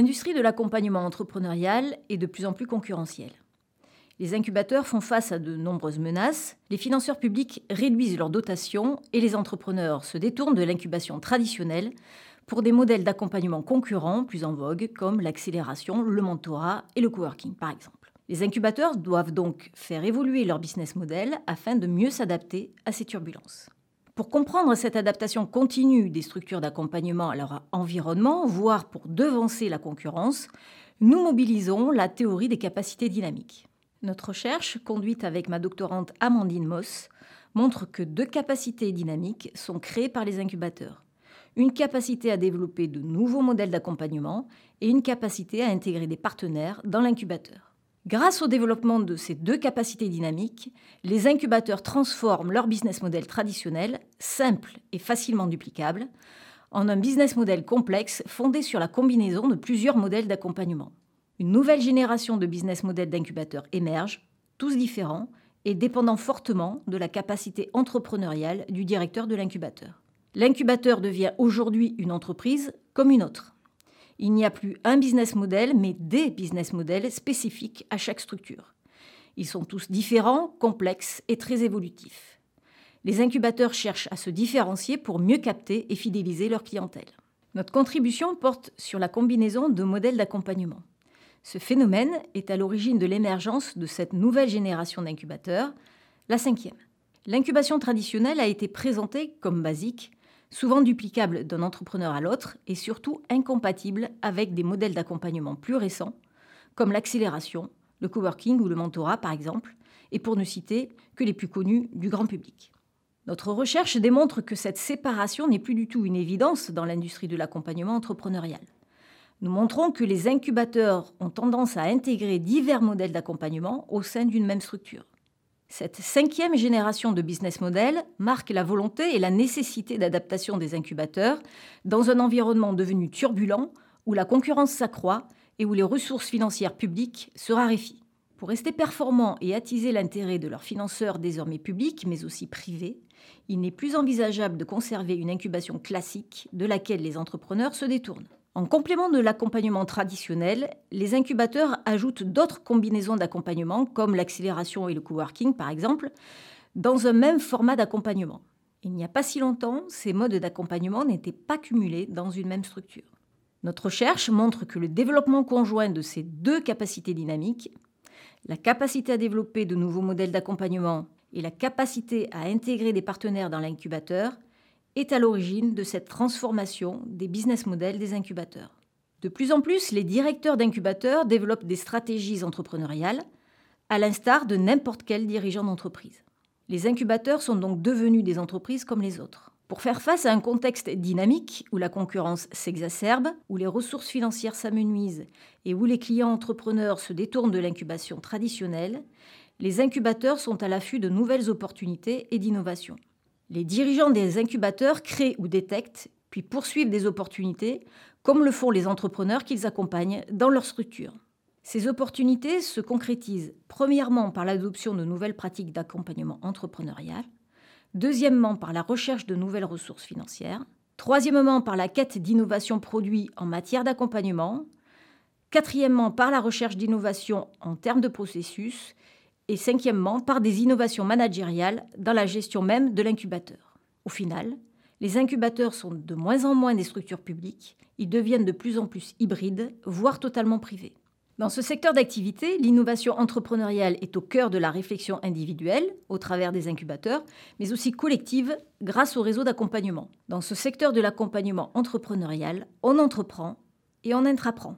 L'industrie de l'accompagnement entrepreneurial est de plus en plus concurrentielle. Les incubateurs font face à de nombreuses menaces, les financeurs publics réduisent leurs dotations et les entrepreneurs se détournent de l'incubation traditionnelle pour des modèles d'accompagnement concurrents plus en vogue comme l'accélération, le mentorat et le coworking par exemple. Les incubateurs doivent donc faire évoluer leur business model afin de mieux s'adapter à ces turbulences. Pour comprendre cette adaptation continue des structures d'accompagnement à leur environnement, voire pour devancer la concurrence, nous mobilisons la théorie des capacités dynamiques. Notre recherche, conduite avec ma doctorante Amandine Moss, montre que deux capacités dynamiques sont créées par les incubateurs. Une capacité à développer de nouveaux modèles d'accompagnement et une capacité à intégrer des partenaires dans l'incubateur. Grâce au développement de ces deux capacités dynamiques, les incubateurs transforment leur business model traditionnel, simple et facilement duplicable, en un business model complexe fondé sur la combinaison de plusieurs modèles d'accompagnement. Une nouvelle génération de business models d'incubateurs émerge, tous différents et dépendant fortement de la capacité entrepreneuriale du directeur de l'incubateur. L'incubateur devient aujourd'hui une entreprise comme une autre. Il n'y a plus un business model, mais des business models spécifiques à chaque structure. Ils sont tous différents, complexes et très évolutifs. Les incubateurs cherchent à se différencier pour mieux capter et fidéliser leur clientèle. Notre contribution porte sur la combinaison de modèles d'accompagnement. Ce phénomène est à l'origine de l'émergence de cette nouvelle génération d'incubateurs, la cinquième. L'incubation traditionnelle a été présentée comme basique, souvent duplicable d'un entrepreneur à l'autre et surtout incompatible avec des modèles d'accompagnement plus récents, comme l'accélération, le coworking ou le mentorat par exemple, et pour ne citer que les plus connus du grand public. Notre recherche démontre que cette séparation n'est plus du tout une évidence dans l'industrie de l'accompagnement entrepreneurial. Nous montrons que les incubateurs ont tendance à intégrer divers modèles d'accompagnement au sein d'une même structure. Cette cinquième génération de business model marque la volonté et la nécessité d'adaptation des incubateurs dans un environnement devenu turbulent où la concurrence s'accroît et où les ressources financières publiques se raréfient. Pour rester performants et attiser l'intérêt de leurs financeurs désormais publics mais aussi privés, il n'est plus envisageable de conserver une incubation classique de laquelle les entrepreneurs se détournent. En complément de l'accompagnement traditionnel, les incubateurs ajoutent d'autres combinaisons d'accompagnement, comme l'accélération et le coworking par exemple, dans un même format d'accompagnement. Il n'y a pas si longtemps, ces modes d'accompagnement n'étaient pas cumulés dans une même structure. Notre recherche montre que le développement conjoint de ces deux capacités dynamiques, la capacité à développer de nouveaux modèles d'accompagnement et la capacité à intégrer des partenaires dans l'incubateur, est à l'origine de cette transformation des business models des incubateurs. De plus en plus, les directeurs d'incubateurs développent des stratégies entrepreneuriales, à l'instar de n'importe quel dirigeant d'entreprise. Les incubateurs sont donc devenus des entreprises comme les autres. Pour faire face à un contexte dynamique où la concurrence s'exacerbe, où les ressources financières s'amenuisent et où les clients entrepreneurs se détournent de l'incubation traditionnelle, les incubateurs sont à l'affût de nouvelles opportunités et d'innovations. Les dirigeants des incubateurs créent ou détectent, puis poursuivent des opportunités, comme le font les entrepreneurs qu'ils accompagnent dans leur structure. Ces opportunités se concrétisent premièrement par l'adoption de nouvelles pratiques d'accompagnement entrepreneurial, deuxièmement par la recherche de nouvelles ressources financières, troisièmement par la quête d'innovation produits en matière d'accompagnement, quatrièmement par la recherche d'innovation en termes de processus, et cinquièmement par des innovations managériales dans la gestion même de l'incubateur. Au final, les incubateurs sont de moins en moins des structures publiques, ils deviennent de plus en plus hybrides, voire totalement privés. Dans ce secteur d'activité, l'innovation entrepreneuriale est au cœur de la réflexion individuelle, au travers des incubateurs, mais aussi collective grâce au réseau d'accompagnement. Dans ce secteur de l'accompagnement entrepreneurial, on entreprend et on intraprend.